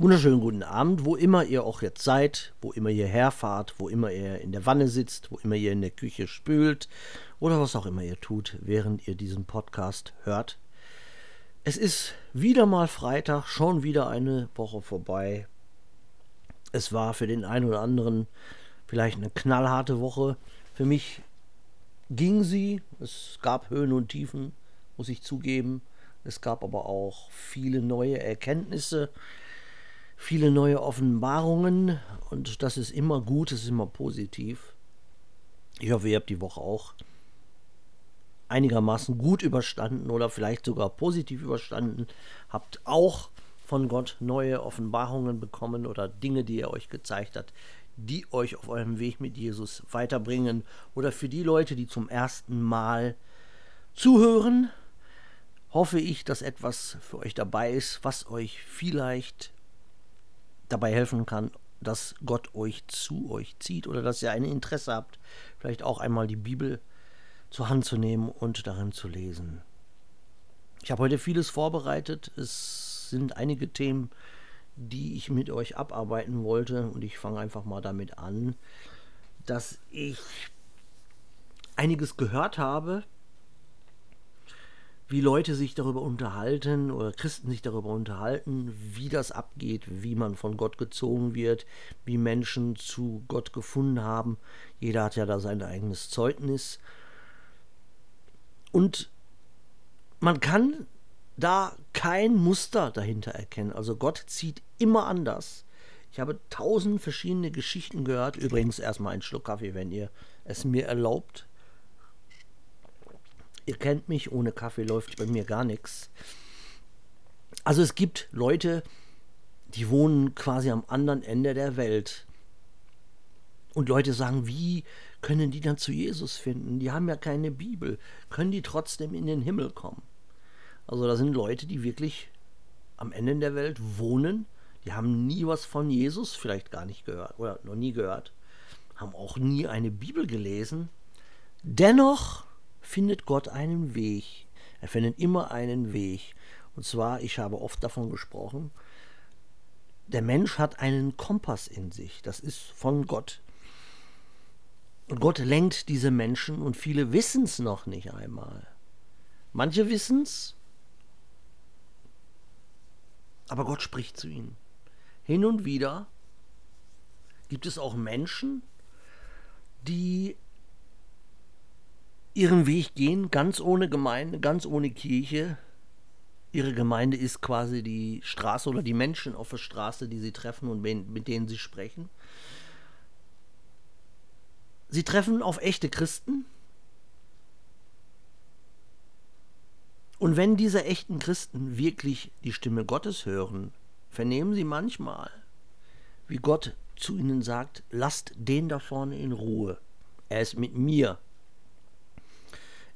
Wunderschönen guten Abend, wo immer ihr auch jetzt seid, wo immer ihr herfahrt, wo immer ihr in der Wanne sitzt, wo immer ihr in der Küche spült oder was auch immer ihr tut, während ihr diesen Podcast hört. Es ist wieder mal Freitag, schon wieder eine Woche vorbei. Es war für den einen oder anderen vielleicht eine knallharte Woche. Für mich ging sie. Es gab Höhen und Tiefen, muss ich zugeben. Es gab aber auch viele neue Erkenntnisse viele neue Offenbarungen und das ist immer gut, das ist immer positiv. Ich hoffe, ihr habt die Woche auch einigermaßen gut überstanden oder vielleicht sogar positiv überstanden, habt auch von Gott neue Offenbarungen bekommen oder Dinge, die er euch gezeigt hat, die euch auf eurem Weg mit Jesus weiterbringen oder für die Leute, die zum ersten Mal zuhören, hoffe ich, dass etwas für euch dabei ist, was euch vielleicht dabei helfen kann, dass Gott euch zu euch zieht oder dass ihr ein Interesse habt, vielleicht auch einmal die Bibel zur Hand zu nehmen und darin zu lesen. Ich habe heute vieles vorbereitet. Es sind einige Themen, die ich mit euch abarbeiten wollte und ich fange einfach mal damit an, dass ich einiges gehört habe, wie Leute sich darüber unterhalten oder Christen sich darüber unterhalten, wie das abgeht, wie man von Gott gezogen wird, wie Menschen zu Gott gefunden haben. Jeder hat ja da sein eigenes Zeugnis. Und man kann da kein Muster dahinter erkennen. Also Gott zieht immer anders. Ich habe tausend verschiedene Geschichten gehört. Übrigens erstmal einen Schluck Kaffee, wenn ihr es mir erlaubt. Ihr kennt mich, ohne Kaffee läuft bei mir gar nichts. Also es gibt Leute, die wohnen quasi am anderen Ende der Welt. Und Leute sagen, wie können die dann zu Jesus finden? Die haben ja keine Bibel. Können die trotzdem in den Himmel kommen? Also da sind Leute, die wirklich am Ende der Welt wohnen. Die haben nie was von Jesus vielleicht gar nicht gehört oder noch nie gehört. Haben auch nie eine Bibel gelesen. Dennoch findet Gott einen Weg. Er findet immer einen Weg. Und zwar, ich habe oft davon gesprochen, der Mensch hat einen Kompass in sich. Das ist von Gott. Und Gott lenkt diese Menschen und viele wissen es noch nicht einmal. Manche wissen es, aber Gott spricht zu ihnen. Hin und wieder gibt es auch Menschen, die ihren Weg gehen, ganz ohne Gemeinde, ganz ohne Kirche. Ihre Gemeinde ist quasi die Straße oder die Menschen auf der Straße, die sie treffen und mit denen sie sprechen. Sie treffen auf echte Christen. Und wenn diese echten Christen wirklich die Stimme Gottes hören, vernehmen sie manchmal, wie Gott zu ihnen sagt, lasst den da vorne in Ruhe. Er ist mit mir.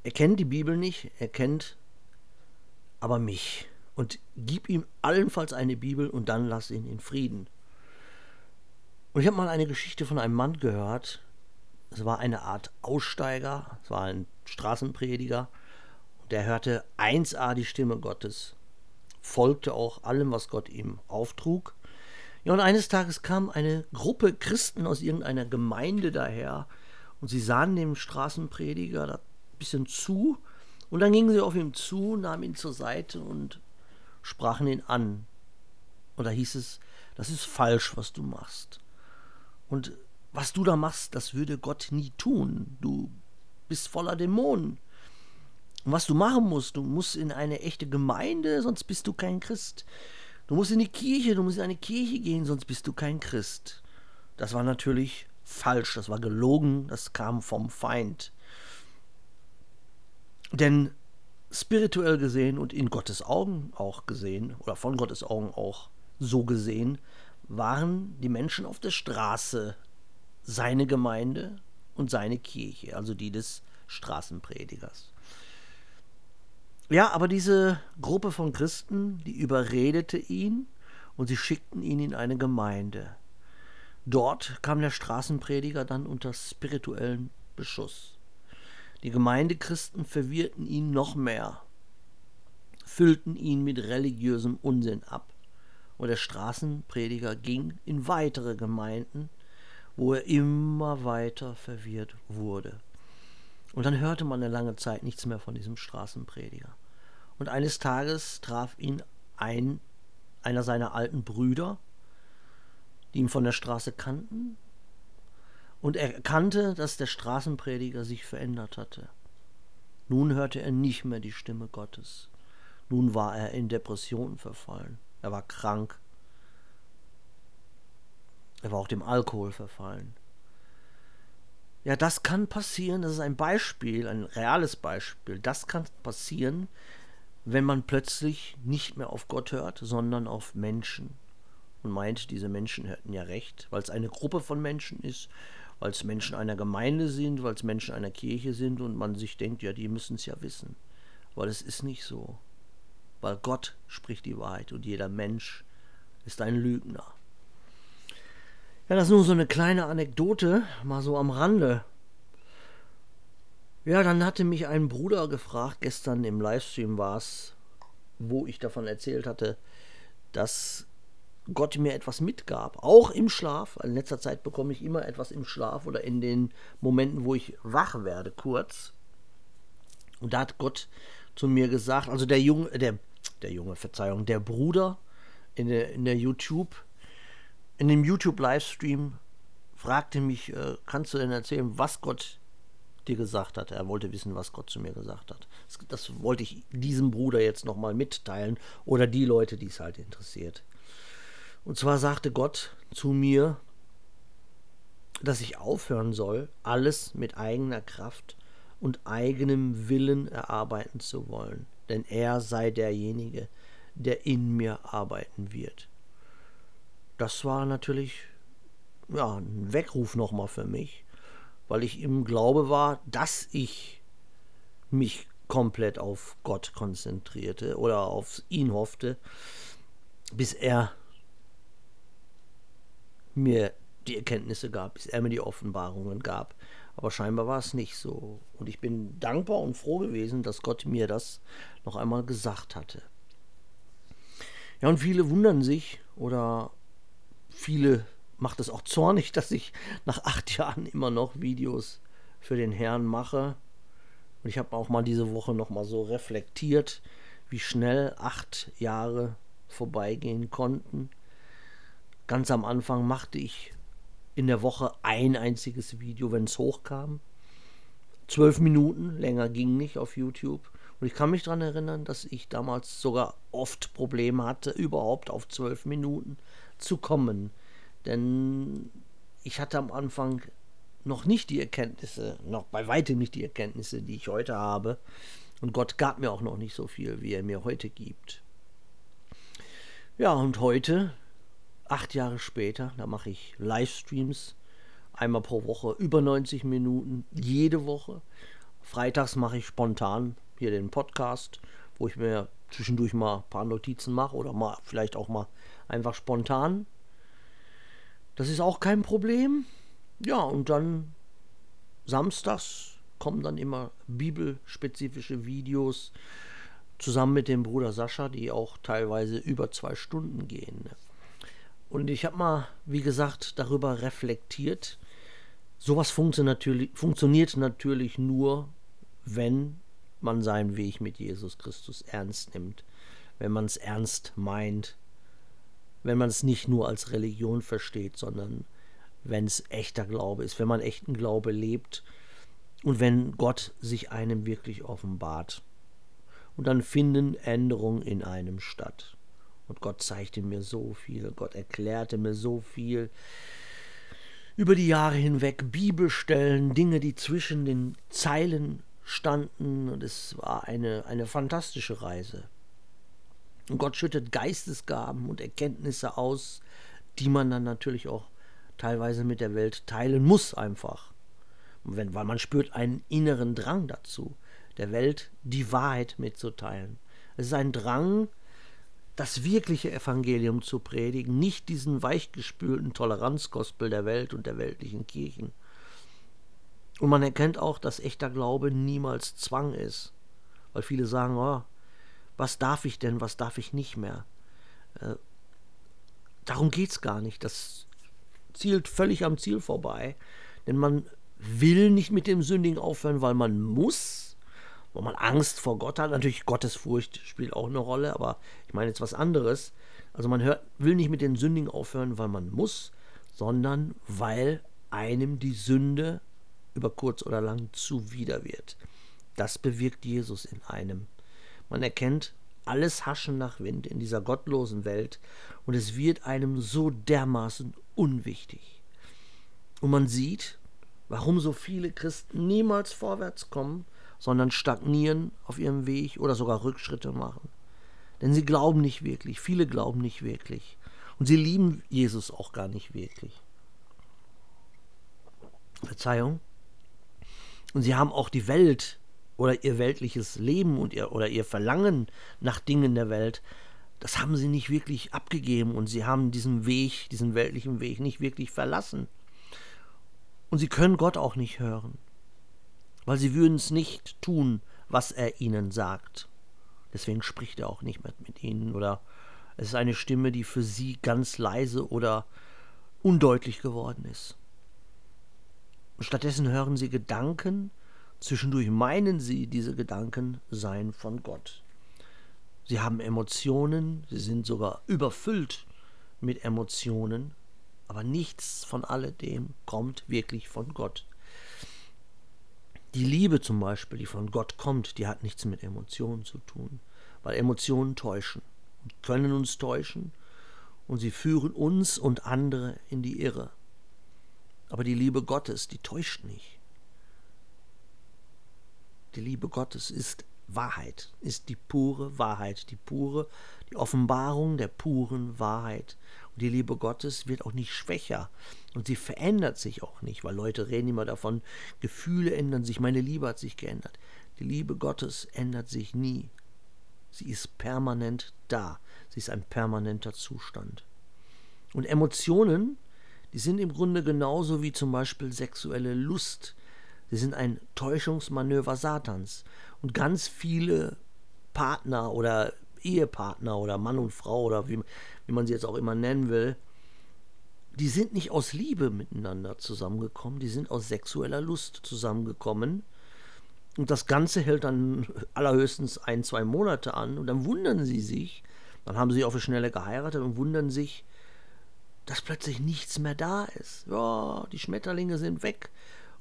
Er kennt die Bibel nicht, er kennt aber mich. Und gib ihm allenfalls eine Bibel und dann lass ihn in Frieden. Und ich habe mal eine Geschichte von einem Mann gehört. Es war eine Art Aussteiger, es war ein Straßenprediger. Und der hörte 1a die Stimme Gottes, folgte auch allem, was Gott ihm auftrug. Ja, und eines Tages kam eine Gruppe Christen aus irgendeiner Gemeinde daher und sie sahen dem Straßenprediger bisschen zu und dann gingen sie auf ihn zu, nahmen ihn zur Seite und sprachen ihn an. Und da hieß es, das ist falsch, was du machst. Und was du da machst, das würde Gott nie tun. Du bist voller Dämonen. Und was du machen musst, du musst in eine echte Gemeinde, sonst bist du kein Christ. Du musst in die Kirche, du musst in eine Kirche gehen, sonst bist du kein Christ. Das war natürlich falsch, das war gelogen, das kam vom Feind. Denn spirituell gesehen und in Gottes Augen auch gesehen, oder von Gottes Augen auch so gesehen, waren die Menschen auf der Straße seine Gemeinde und seine Kirche, also die des Straßenpredigers. Ja, aber diese Gruppe von Christen, die überredete ihn und sie schickten ihn in eine Gemeinde. Dort kam der Straßenprediger dann unter spirituellen Beschuss. Die Gemeindechristen verwirrten ihn noch mehr, füllten ihn mit religiösem Unsinn ab Und der Straßenprediger ging in weitere Gemeinden, wo er immer weiter verwirrt wurde. Und dann hörte man eine lange Zeit nichts mehr von diesem Straßenprediger. Und eines Tages traf ihn ein, einer seiner alten Brüder, die ihn von der Straße kannten, und er erkannte, dass der Straßenprediger sich verändert hatte. Nun hörte er nicht mehr die Stimme Gottes. Nun war er in Depressionen verfallen. Er war krank. Er war auch dem Alkohol verfallen. Ja, das kann passieren. Das ist ein Beispiel, ein reales Beispiel. Das kann passieren, wenn man plötzlich nicht mehr auf Gott hört, sondern auf Menschen. Und meint, diese Menschen hätten ja recht, weil es eine Gruppe von Menschen ist, weil es Menschen einer Gemeinde sind, weil es Menschen einer Kirche sind und man sich denkt, ja, die müssen es ja wissen. Weil es ist nicht so. Weil Gott spricht die Wahrheit und jeder Mensch ist ein Lügner. Ja, das ist nur so eine kleine Anekdote, mal so am Rande. Ja, dann hatte mich ein Bruder gefragt, gestern im Livestream war es, wo ich davon erzählt hatte, dass Gott mir etwas mitgab, auch im Schlaf. In letzter Zeit bekomme ich immer etwas im Schlaf oder in den Momenten, wo ich wach werde, kurz. Und da hat Gott zu mir gesagt, also der Junge, der, der Junge, Verzeihung, der Bruder in der, in der YouTube, in dem YouTube-Livestream fragte mich, äh, kannst du denn erzählen, was Gott dir gesagt hat? Er wollte wissen, was Gott zu mir gesagt hat. Das, das wollte ich diesem Bruder jetzt nochmal mitteilen oder die Leute, die es halt interessiert. Und zwar sagte Gott zu mir, dass ich aufhören soll, alles mit eigener Kraft und eigenem Willen erarbeiten zu wollen, denn er sei derjenige, der in mir arbeiten wird. Das war natürlich ja, ein Weckruf nochmal für mich, weil ich im Glaube war, dass ich mich komplett auf Gott konzentrierte oder auf ihn hoffte, bis er mir die Erkenntnisse gab, bis er mir die Offenbarungen gab. Aber scheinbar war es nicht so. Und ich bin dankbar und froh gewesen, dass Gott mir das noch einmal gesagt hatte. Ja, und viele wundern sich oder viele macht es auch zornig, dass ich nach acht Jahren immer noch Videos für den Herrn mache. Und ich habe auch mal diese Woche noch mal so reflektiert, wie schnell acht Jahre vorbeigehen konnten. Ganz am Anfang machte ich in der Woche ein einziges Video, wenn es hochkam. Zwölf Minuten, länger ging nicht auf YouTube. Und ich kann mich daran erinnern, dass ich damals sogar oft Probleme hatte, überhaupt auf zwölf Minuten zu kommen. Denn ich hatte am Anfang noch nicht die Erkenntnisse, noch bei weitem nicht die Erkenntnisse, die ich heute habe. Und Gott gab mir auch noch nicht so viel, wie er mir heute gibt. Ja, und heute acht Jahre später, da mache ich Livestreams, einmal pro Woche, über 90 Minuten, jede Woche. Freitags mache ich spontan hier den Podcast, wo ich mir zwischendurch mal ein paar Notizen mache oder mal vielleicht auch mal einfach spontan. Das ist auch kein Problem. Ja, und dann samstags kommen dann immer bibelspezifische Videos zusammen mit dem Bruder Sascha, die auch teilweise über zwei Stunden gehen. Und ich habe mal, wie gesagt, darüber reflektiert. Sowas funktio natürlich, funktioniert natürlich nur, wenn man seinen Weg mit Jesus Christus ernst nimmt, wenn man es ernst meint, wenn man es nicht nur als Religion versteht, sondern wenn es echter Glaube ist, wenn man echten Glaube lebt und wenn Gott sich einem wirklich offenbart. Und dann finden Änderungen in einem statt. Und Gott zeigte mir so viel, Gott erklärte mir so viel. Über die Jahre hinweg Bibelstellen, Dinge, die zwischen den Zeilen standen. Und es war eine, eine fantastische Reise. Und Gott schüttet Geistesgaben und Erkenntnisse aus, die man dann natürlich auch teilweise mit der Welt teilen muss einfach. Wenn, weil man spürt einen inneren Drang dazu, der Welt die Wahrheit mitzuteilen. Es ist ein Drang, das wirkliche Evangelium zu predigen, nicht diesen weichgespülten Toleranzgospel der Welt und der weltlichen Kirchen. Und man erkennt auch, dass echter Glaube niemals Zwang ist, weil viele sagen, oh, was darf ich denn, was darf ich nicht mehr? Äh, darum geht es gar nicht. Das zielt völlig am Ziel vorbei. Denn man will nicht mit dem Sündigen aufhören, weil man muss, weil man Angst vor Gott hat. Natürlich Gottesfurcht spielt auch eine Rolle, aber ich meine jetzt was anderes. Also man hört, will nicht mit den Sündigen aufhören, weil man muss, sondern weil einem die Sünde über kurz oder lang zuwider wird. Das bewirkt Jesus in einem. Man erkennt alles Haschen nach Wind in dieser gottlosen Welt und es wird einem so dermaßen unwichtig. Und man sieht, warum so viele Christen niemals vorwärts kommen, sondern stagnieren auf ihrem Weg oder sogar Rückschritte machen. Denn sie glauben nicht wirklich, viele glauben nicht wirklich. Und sie lieben Jesus auch gar nicht wirklich. Verzeihung. Und sie haben auch die Welt oder ihr weltliches Leben und ihr, oder ihr Verlangen nach Dingen der Welt, das haben sie nicht wirklich abgegeben und sie haben diesen Weg, diesen weltlichen Weg nicht wirklich verlassen. Und sie können Gott auch nicht hören, weil sie würden es nicht tun, was er ihnen sagt. Deswegen spricht er auch nicht mehr mit ihnen oder es ist eine Stimme, die für sie ganz leise oder undeutlich geworden ist. Und stattdessen hören sie Gedanken, Zwischendurch meinen sie, diese Gedanken seien von Gott. Sie haben Emotionen, sie sind sogar überfüllt mit Emotionen, aber nichts von alledem kommt wirklich von Gott. Die Liebe zum Beispiel, die von Gott kommt, die hat nichts mit Emotionen zu tun, weil Emotionen täuschen und können uns täuschen und sie führen uns und andere in die Irre. Aber die Liebe Gottes, die täuscht nicht. Die Liebe Gottes ist Wahrheit, ist die pure Wahrheit, die pure, die Offenbarung der puren Wahrheit. Und die Liebe Gottes wird auch nicht schwächer und sie verändert sich auch nicht, weil Leute reden immer davon, Gefühle ändern sich, meine Liebe hat sich geändert. Die Liebe Gottes ändert sich nie. Sie ist permanent da. Sie ist ein permanenter Zustand. Und Emotionen, die sind im Grunde genauso wie zum Beispiel sexuelle Lust Sie sind ein Täuschungsmanöver Satans. Und ganz viele Partner oder Ehepartner oder Mann und Frau oder wie, wie man sie jetzt auch immer nennen will, die sind nicht aus Liebe miteinander zusammengekommen, die sind aus sexueller Lust zusammengekommen. Und das Ganze hält dann allerhöchstens ein, zwei Monate an und dann wundern sie sich, dann haben sie auf die Schnelle geheiratet und wundern sich, dass plötzlich nichts mehr da ist. Ja, die Schmetterlinge sind weg,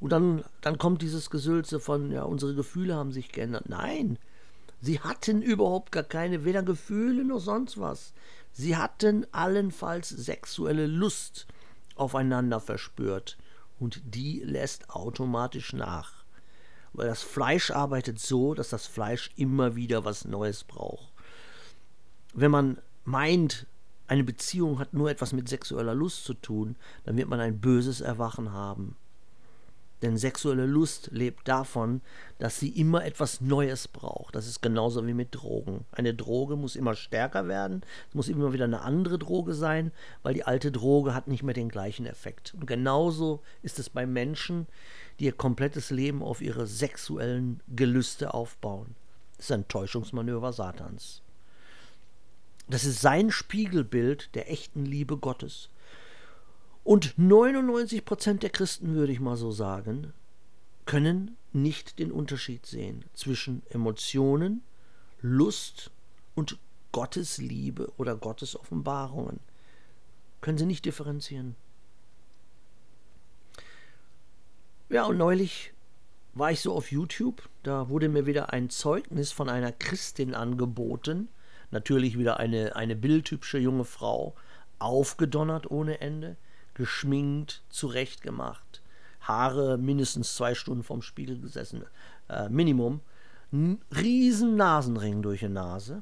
und dann, dann kommt dieses Gesülze von, ja, unsere Gefühle haben sich geändert. Nein, sie hatten überhaupt gar keine, weder Gefühle noch sonst was. Sie hatten allenfalls sexuelle Lust aufeinander verspürt. Und die lässt automatisch nach. Weil das Fleisch arbeitet so, dass das Fleisch immer wieder was Neues braucht. Wenn man meint, eine Beziehung hat nur etwas mit sexueller Lust zu tun, dann wird man ein böses Erwachen haben. Denn sexuelle Lust lebt davon, dass sie immer etwas Neues braucht. Das ist genauso wie mit Drogen. Eine Droge muss immer stärker werden, es muss immer wieder eine andere Droge sein, weil die alte Droge hat nicht mehr den gleichen Effekt. Und genauso ist es bei Menschen, die ihr komplettes Leben auf ihre sexuellen Gelüste aufbauen. Das ist ein Täuschungsmanöver Satans. Das ist sein Spiegelbild der echten Liebe Gottes. Und 99 Prozent der Christen, würde ich mal so sagen, können nicht den Unterschied sehen zwischen Emotionen, Lust und Gottes Liebe oder Gottes Offenbarungen. Können sie nicht differenzieren. Ja, und neulich war ich so auf YouTube, da wurde mir wieder ein Zeugnis von einer Christin angeboten, natürlich wieder eine, eine bildhübsche junge Frau, aufgedonnert ohne Ende, geschminkt, zurechtgemacht, Haare mindestens zwei Stunden vorm Spiegel gesessen, äh, Minimum, N riesen Nasenring durch die Nase.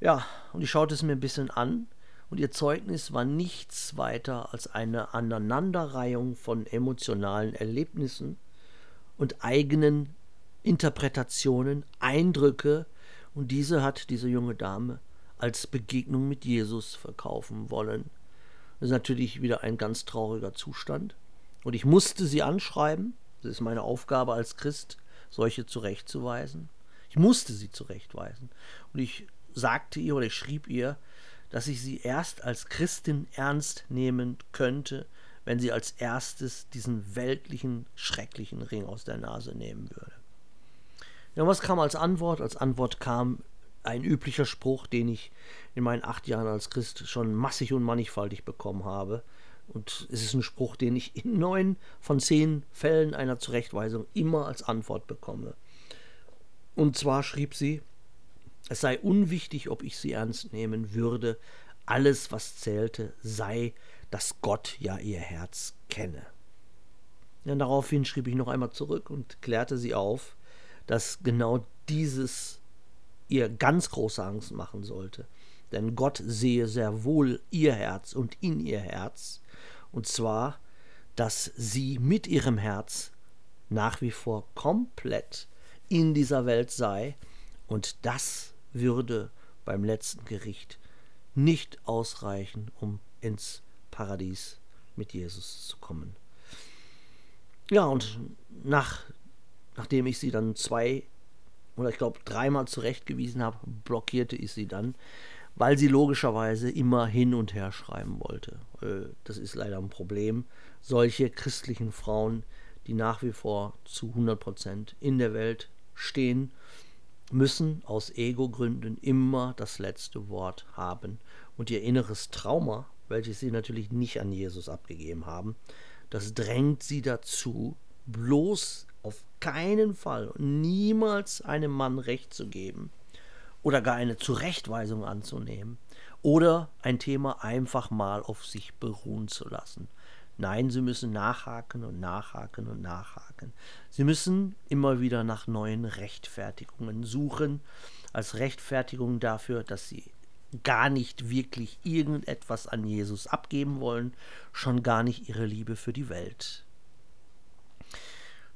Ja, und ich schaute es mir ein bisschen an und ihr Zeugnis war nichts weiter als eine Aneinanderreihung von emotionalen Erlebnissen und eigenen Interpretationen, Eindrücke, und diese hat diese junge Dame als Begegnung mit Jesus verkaufen wollen. Das ist natürlich wieder ein ganz trauriger Zustand. Und ich musste sie anschreiben. Das ist meine Aufgabe als Christ, solche zurechtzuweisen. Ich musste sie zurechtweisen. Und ich sagte ihr oder ich schrieb ihr, dass ich sie erst als Christin ernst nehmen könnte, wenn sie als erstes diesen weltlichen, schrecklichen Ring aus der Nase nehmen würde. Ja, was kam als Antwort? Als Antwort kam ein üblicher Spruch, den ich in meinen acht Jahren als Christ schon massig und mannigfaltig bekommen habe. Und es ist ein Spruch, den ich in neun von zehn Fällen einer Zurechtweisung immer als Antwort bekomme. Und zwar schrieb sie, es sei unwichtig, ob ich sie ernst nehmen würde, alles, was zählte, sei, dass Gott ja ihr Herz kenne. Ja, daraufhin schrieb ich noch einmal zurück und klärte sie auf, dass genau dieses ihr ganz große Angst machen sollte. Denn Gott sehe sehr wohl ihr Herz und in ihr Herz, und zwar, dass sie mit ihrem Herz nach wie vor komplett in dieser Welt sei, und das würde beim letzten Gericht nicht ausreichen, um ins Paradies mit Jesus zu kommen. Ja, und nach, nachdem ich sie dann zwei oder ich glaube dreimal zurechtgewiesen habe, blockierte ich sie dann, weil sie logischerweise immer hin und her schreiben wollte. Äh, das ist leider ein Problem. Solche christlichen Frauen, die nach wie vor zu 100% in der Welt stehen, müssen aus Ego-Gründen immer das letzte Wort haben und ihr inneres Trauma, welches sie natürlich nicht an Jesus abgegeben haben, das drängt sie dazu, bloß auf keinen Fall niemals einem Mann Recht zu geben oder gar eine Zurechtweisung anzunehmen oder ein Thema einfach mal auf sich beruhen zu lassen. Nein, sie müssen nachhaken und nachhaken und nachhaken. Sie müssen immer wieder nach neuen Rechtfertigungen suchen, als Rechtfertigung dafür, dass sie gar nicht wirklich irgendetwas an Jesus abgeben wollen, schon gar nicht ihre Liebe für die Welt.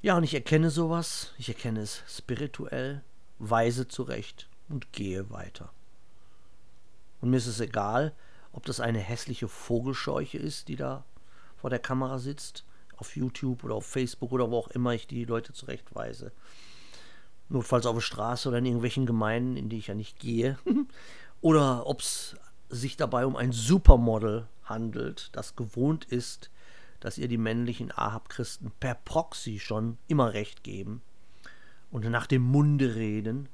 Ja, und ich erkenne sowas, ich erkenne es spirituell, weise zurecht und gehe weiter. Und mir ist es egal, ob das eine hässliche Vogelscheuche ist, die da vor der Kamera sitzt, auf YouTube oder auf Facebook oder wo auch immer ich die Leute zurechtweise. Notfalls auf der Straße oder in irgendwelchen Gemeinden, in die ich ja nicht gehe. oder ob es sich dabei um ein Supermodel handelt, das gewohnt ist, dass ihr die männlichen Ahab-Christen per Proxy schon immer recht geben und nach dem Munde reden.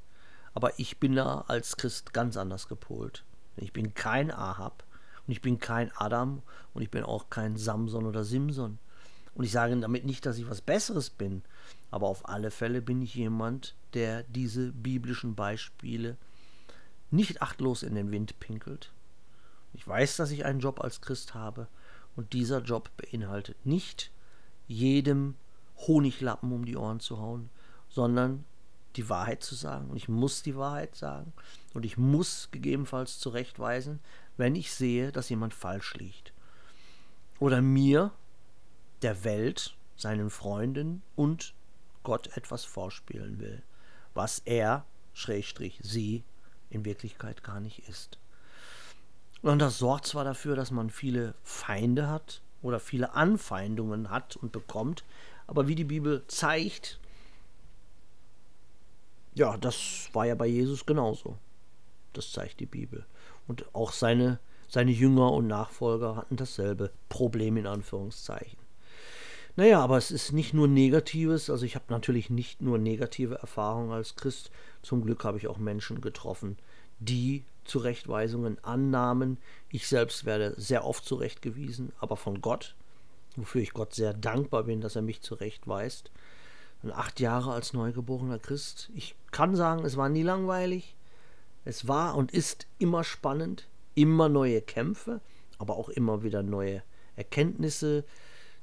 Aber ich bin da als Christ ganz anders gepolt. Ich bin kein Ahab und ich bin kein Adam und ich bin auch kein Samson oder Simson. Und ich sage damit nicht, dass ich was Besseres bin, aber auf alle Fälle bin ich jemand, der diese biblischen Beispiele nicht achtlos in den Wind pinkelt. Ich weiß, dass ich einen Job als Christ habe und dieser Job beinhaltet nicht jedem Honiglappen um die Ohren zu hauen, sondern die Wahrheit zu sagen. Und ich muss die Wahrheit sagen. Und ich muss gegebenenfalls zurechtweisen, wenn ich sehe, dass jemand falsch liegt. Oder mir, der Welt, seinen Freunden und Gott etwas vorspielen will, was er, Schrägstrich, sie, in Wirklichkeit gar nicht ist. Und das sorgt zwar dafür, dass man viele Feinde hat oder viele Anfeindungen hat und bekommt, aber wie die Bibel zeigt, ja, das war ja bei Jesus genauso. Das zeigt die Bibel. Und auch seine, seine Jünger und Nachfolger hatten dasselbe Problem in Anführungszeichen. Naja, aber es ist nicht nur Negatives. Also ich habe natürlich nicht nur negative Erfahrungen als Christ. Zum Glück habe ich auch Menschen getroffen, die Zurechtweisungen annahmen. Ich selbst werde sehr oft zurechtgewiesen, aber von Gott, wofür ich Gott sehr dankbar bin, dass er mich zurechtweist. Und acht Jahre als neugeborener Christ. Ich kann sagen, es war nie langweilig. Es war und ist immer spannend, immer neue Kämpfe, aber auch immer wieder neue Erkenntnisse,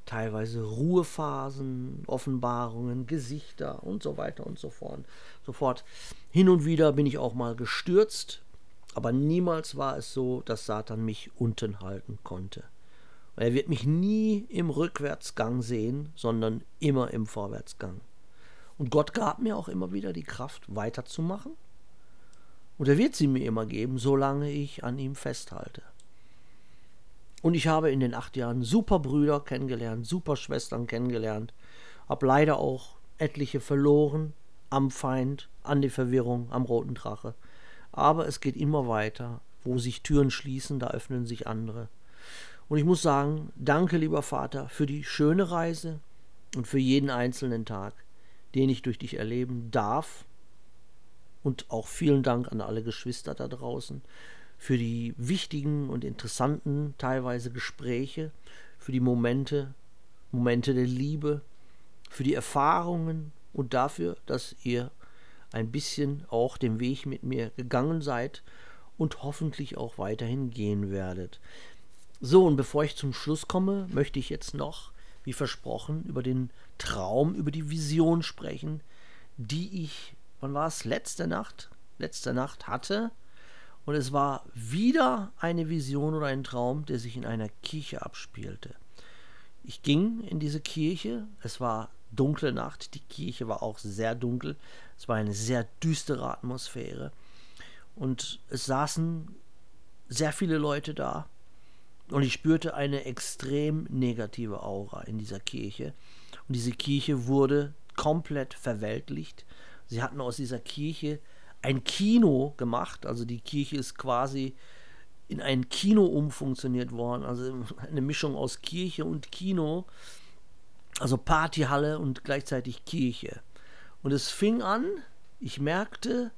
teilweise Ruhephasen, Offenbarungen, Gesichter und so weiter und so fort. Sofort. Hin und wieder bin ich auch mal gestürzt, aber niemals war es so, dass Satan mich unten halten konnte. Und er wird mich nie im Rückwärtsgang sehen, sondern immer im Vorwärtsgang. Und Gott gab mir auch immer wieder die Kraft, weiterzumachen. Und er wird sie mir immer geben, solange ich an ihm festhalte. Und ich habe in den acht Jahren super Brüder kennengelernt, super Schwestern kennengelernt, habe leider auch etliche verloren am Feind, an die Verwirrung, am roten Drache. Aber es geht immer weiter Wo sich Türen schließen, da öffnen sich andere. Und ich muss sagen, danke, lieber Vater, für die schöne Reise und für jeden einzelnen Tag, den ich durch dich erleben darf. Und auch vielen Dank an alle Geschwister da draußen für die wichtigen und interessanten teilweise Gespräche, für die Momente, Momente der Liebe, für die Erfahrungen und dafür, dass ihr ein bisschen auch den Weg mit mir gegangen seid und hoffentlich auch weiterhin gehen werdet. So, und bevor ich zum Schluss komme, möchte ich jetzt noch, wie versprochen, über den Traum, über die Vision sprechen, die ich, wann war es, letzte Nacht, letzte Nacht hatte. Und es war wieder eine Vision oder ein Traum, der sich in einer Kirche abspielte. Ich ging in diese Kirche, es war dunkle Nacht, die Kirche war auch sehr dunkel, es war eine sehr düstere Atmosphäre. Und es saßen sehr viele Leute da. Und ich spürte eine extrem negative Aura in dieser Kirche. Und diese Kirche wurde komplett verweltlicht. Sie hatten aus dieser Kirche ein Kino gemacht, also die Kirche ist quasi in ein Kino umfunktioniert worden, also eine Mischung aus Kirche und Kino, also Partyhalle und gleichzeitig Kirche. Und es fing an, ich merkte,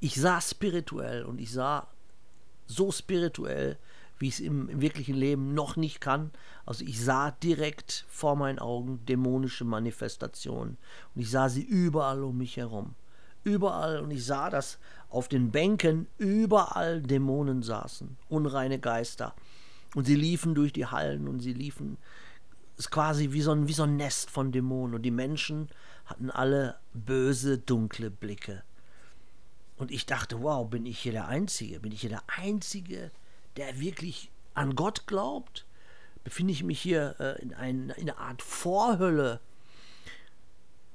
ich sah spirituell und ich sah so spirituell, wie ich es im, im, wirklichen Leben noch nicht kann. Also ich sah direkt vor meinen Augen dämonische Manifestationen und ich sah sie überall um mich herum überall und ich sah, dass auf den Bänken überall Dämonen saßen, unreine Geister. Und sie liefen durch die Hallen und sie liefen, es ist quasi wie so, ein, wie so ein Nest von Dämonen. Und die Menschen hatten alle böse, dunkle Blicke. Und ich dachte, wow, bin ich hier der Einzige? Bin ich hier der Einzige, der wirklich an Gott glaubt? Befinde ich mich hier äh, in, ein, in einer Art Vorhölle?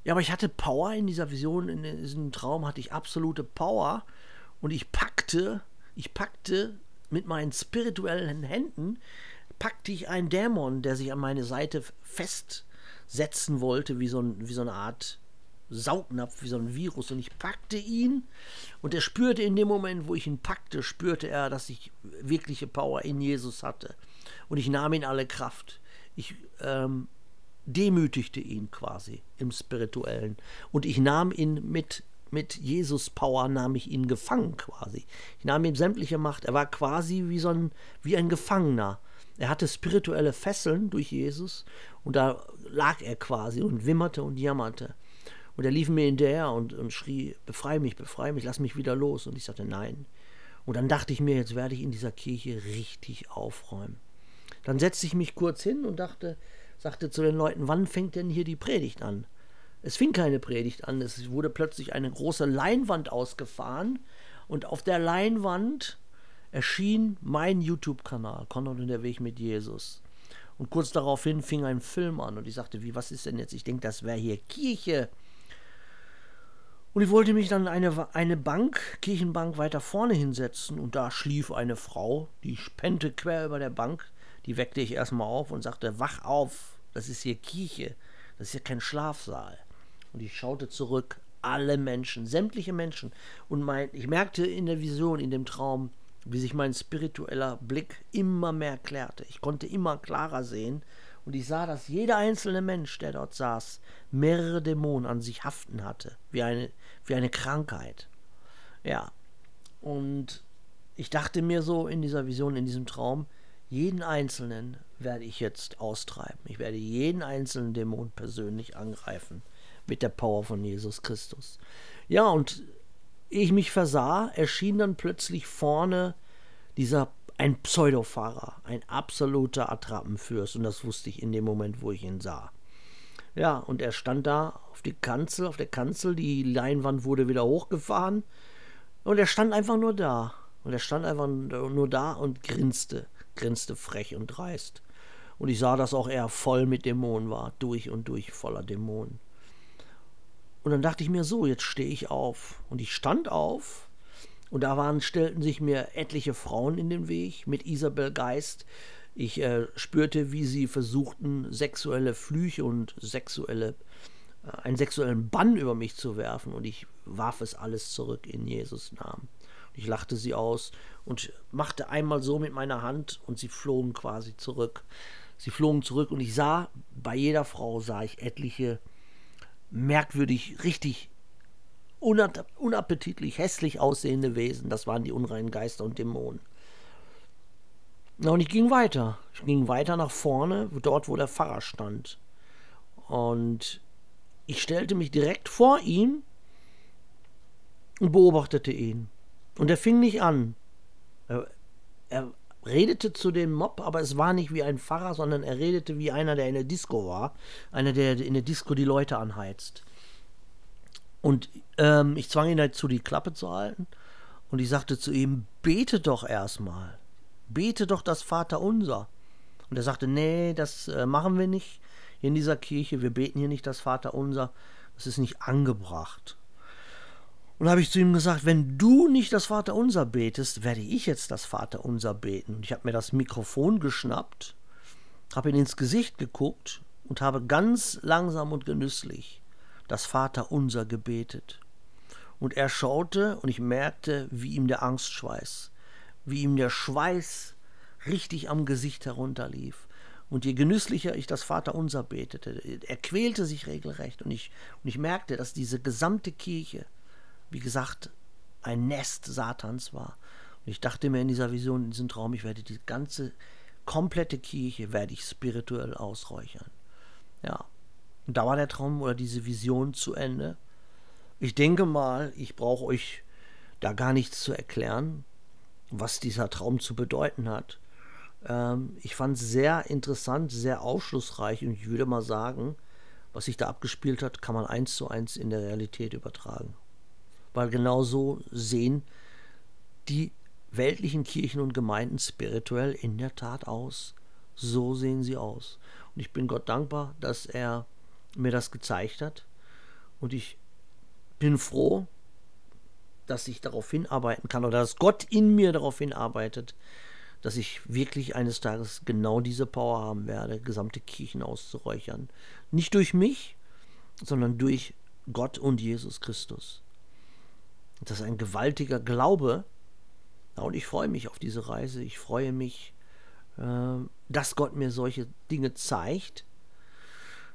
Ja, aber ich hatte Power in dieser Vision, in diesem Traum hatte ich absolute Power und ich packte, ich packte mit meinen spirituellen Händen, packte ich einen Dämon, der sich an meine Seite festsetzen wollte, wie so, ein, wie so eine Art Saugnapf, wie so ein Virus. Und ich packte ihn und er spürte in dem Moment, wo ich ihn packte, spürte er, dass ich wirkliche Power in Jesus hatte. Und ich nahm ihn alle Kraft. Ich ähm, demütigte ihn quasi im Spirituellen. Und ich nahm ihn mit, mit Jesus Power, nahm ich ihn gefangen quasi. Ich nahm ihm sämtliche Macht. Er war quasi wie so ein, wie ein Gefangener. Er hatte spirituelle Fesseln durch Jesus und da lag er quasi und wimmerte und jammerte. Und er lief mir hinterher und, und schrie, befreie mich, befreie mich, lass mich wieder los. Und ich sagte, nein. Und dann dachte ich mir, jetzt werde ich in dieser Kirche richtig aufräumen. Dann setzte ich mich kurz hin und dachte, sagte zu den Leuten, wann fängt denn hier die Predigt an? Es fing keine Predigt an, es wurde plötzlich eine große Leinwand ausgefahren und auf der Leinwand erschien mein YouTube-Kanal, Konrad und der Weg mit Jesus. Und kurz daraufhin fing ein Film an und ich sagte, wie, was ist denn jetzt? Ich denke, das wäre hier Kirche. Und ich wollte mich dann eine, eine Bank, Kirchenbank weiter vorne hinsetzen und da schlief eine Frau, die spennte quer über der Bank die weckte ich erstmal auf und sagte, wach auf, das ist hier Kirche, das ist hier kein Schlafsaal. Und ich schaute zurück, alle Menschen, sämtliche Menschen. Und mein, ich merkte in der Vision, in dem Traum, wie sich mein spiritueller Blick immer mehr klärte. Ich konnte immer klarer sehen und ich sah, dass jeder einzelne Mensch, der dort saß, mehrere Dämonen an sich haften hatte, wie eine, wie eine Krankheit. Ja, und ich dachte mir so in dieser Vision, in diesem Traum, jeden Einzelnen werde ich jetzt austreiben. Ich werde jeden einzelnen Dämon persönlich angreifen mit der Power von Jesus Christus. Ja, und ich mich versah, erschien dann plötzlich vorne dieser ein Pseudofahrer, ein absoluter Attrappenfürst und das wusste ich in dem Moment, wo ich ihn sah. Ja, und er stand da auf die Kanzel, auf der Kanzel, die Leinwand wurde wieder hochgefahren und er stand einfach nur da. Und er stand einfach nur da und grinste grinste frech und dreist. Und ich sah, dass auch er voll mit Dämonen war, durch und durch voller Dämonen. Und dann dachte ich mir so, jetzt stehe ich auf. Und ich stand auf und da waren, stellten sich mir etliche Frauen in den Weg mit Isabel Geist. Ich äh, spürte, wie sie versuchten, sexuelle Flüche und sexuelle, äh, einen sexuellen Bann über mich zu werfen. Und ich warf es alles zurück in Jesus Namen. Ich lachte sie aus und machte einmal so mit meiner Hand und sie flogen quasi zurück. Sie flogen zurück und ich sah, bei jeder Frau sah ich etliche merkwürdig, richtig unappetitlich, hässlich aussehende Wesen. Das waren die unreinen Geister und Dämonen. Na, und ich ging weiter. Ich ging weiter nach vorne, dort, wo der Pfarrer stand. Und ich stellte mich direkt vor ihn und beobachtete ihn. Und er fing nicht an. Er, er redete zu dem Mob, aber es war nicht wie ein Pfarrer, sondern er redete wie einer, der in der Disco war. Einer, der in der Disco die Leute anheizt. Und ähm, ich zwang ihn dazu, die Klappe zu halten. Und ich sagte zu ihm, bete doch erstmal. Bete doch das Vaterunser. Und er sagte, nee, das äh, machen wir nicht hier in dieser Kirche. Wir beten hier nicht das Vaterunser. Das ist nicht angebracht. Und habe ich zu ihm gesagt, wenn du nicht das Vaterunser betest, werde ich jetzt das Vaterunser beten. Und ich habe mir das Mikrofon geschnappt, habe ihn ins Gesicht geguckt und habe ganz langsam und genüsslich das Vaterunser gebetet. Und er schaute und ich merkte, wie ihm der Angstschweiß, wie ihm der Schweiß richtig am Gesicht herunterlief. Und je genüsslicher ich das Vaterunser betete, er quälte sich regelrecht. Und ich, und ich merkte, dass diese gesamte Kirche, wie gesagt, ein Nest Satans war. Und ich dachte mir in dieser Vision, in diesem Traum, ich werde die ganze komplette Kirche werde ich spirituell ausräuchern. Ja. Und da war der Traum oder diese Vision zu Ende. Ich denke mal, ich brauche euch da gar nichts zu erklären, was dieser Traum zu bedeuten hat. Ähm, ich fand es sehr interessant, sehr aufschlussreich und ich würde mal sagen, was sich da abgespielt hat, kann man eins zu eins in der Realität übertragen weil genau so sehen die weltlichen Kirchen und Gemeinden spirituell in der Tat aus. So sehen sie aus. Und ich bin Gott dankbar, dass er mir das gezeigt hat. Und ich bin froh, dass ich darauf hinarbeiten kann oder dass Gott in mir darauf hinarbeitet, dass ich wirklich eines Tages genau diese Power haben werde, gesamte Kirchen auszuräuchern. Nicht durch mich, sondern durch Gott und Jesus Christus. Das ist ein gewaltiger Glaube. Und ich freue mich auf diese Reise. Ich freue mich, äh, dass Gott mir solche Dinge zeigt.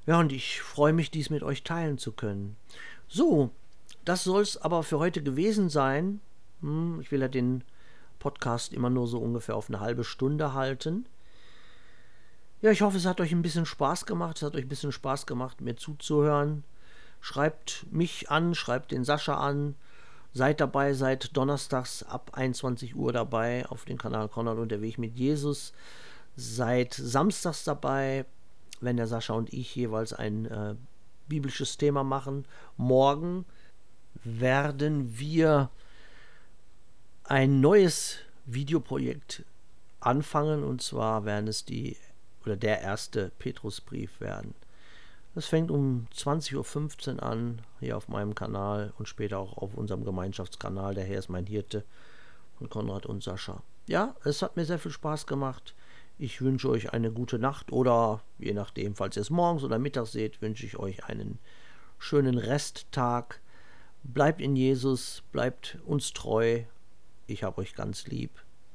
Ja, und ich freue mich, dies mit euch teilen zu können. So, das soll es aber für heute gewesen sein. Hm, ich will ja den Podcast immer nur so ungefähr auf eine halbe Stunde halten. Ja, ich hoffe, es hat euch ein bisschen Spaß gemacht. Es hat euch ein bisschen Spaß gemacht, mir zuzuhören. Schreibt mich an, schreibt den Sascha an. Seid dabei, seid donnerstags ab 21 Uhr dabei auf dem Kanal Konrad und der Weg mit Jesus. Seid samstags dabei, wenn der Sascha und ich jeweils ein äh, biblisches Thema machen. Morgen werden wir ein neues Videoprojekt anfangen und zwar werden es die oder der erste Petrusbrief werden. Das fängt um 20.15 Uhr an, hier auf meinem Kanal und später auch auf unserem Gemeinschaftskanal. Der Herr ist mein Hirte von Konrad und Sascha. Ja, es hat mir sehr viel Spaß gemacht. Ich wünsche euch eine gute Nacht oder je nachdem, falls ihr es morgens oder mittags seht, wünsche ich euch einen schönen Resttag. Bleibt in Jesus, bleibt uns treu. Ich habe euch ganz lieb.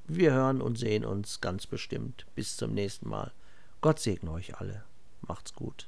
Wir hören und sehen uns ganz bestimmt. Bis zum nächsten Mal. Gott segne euch alle. Macht's gut.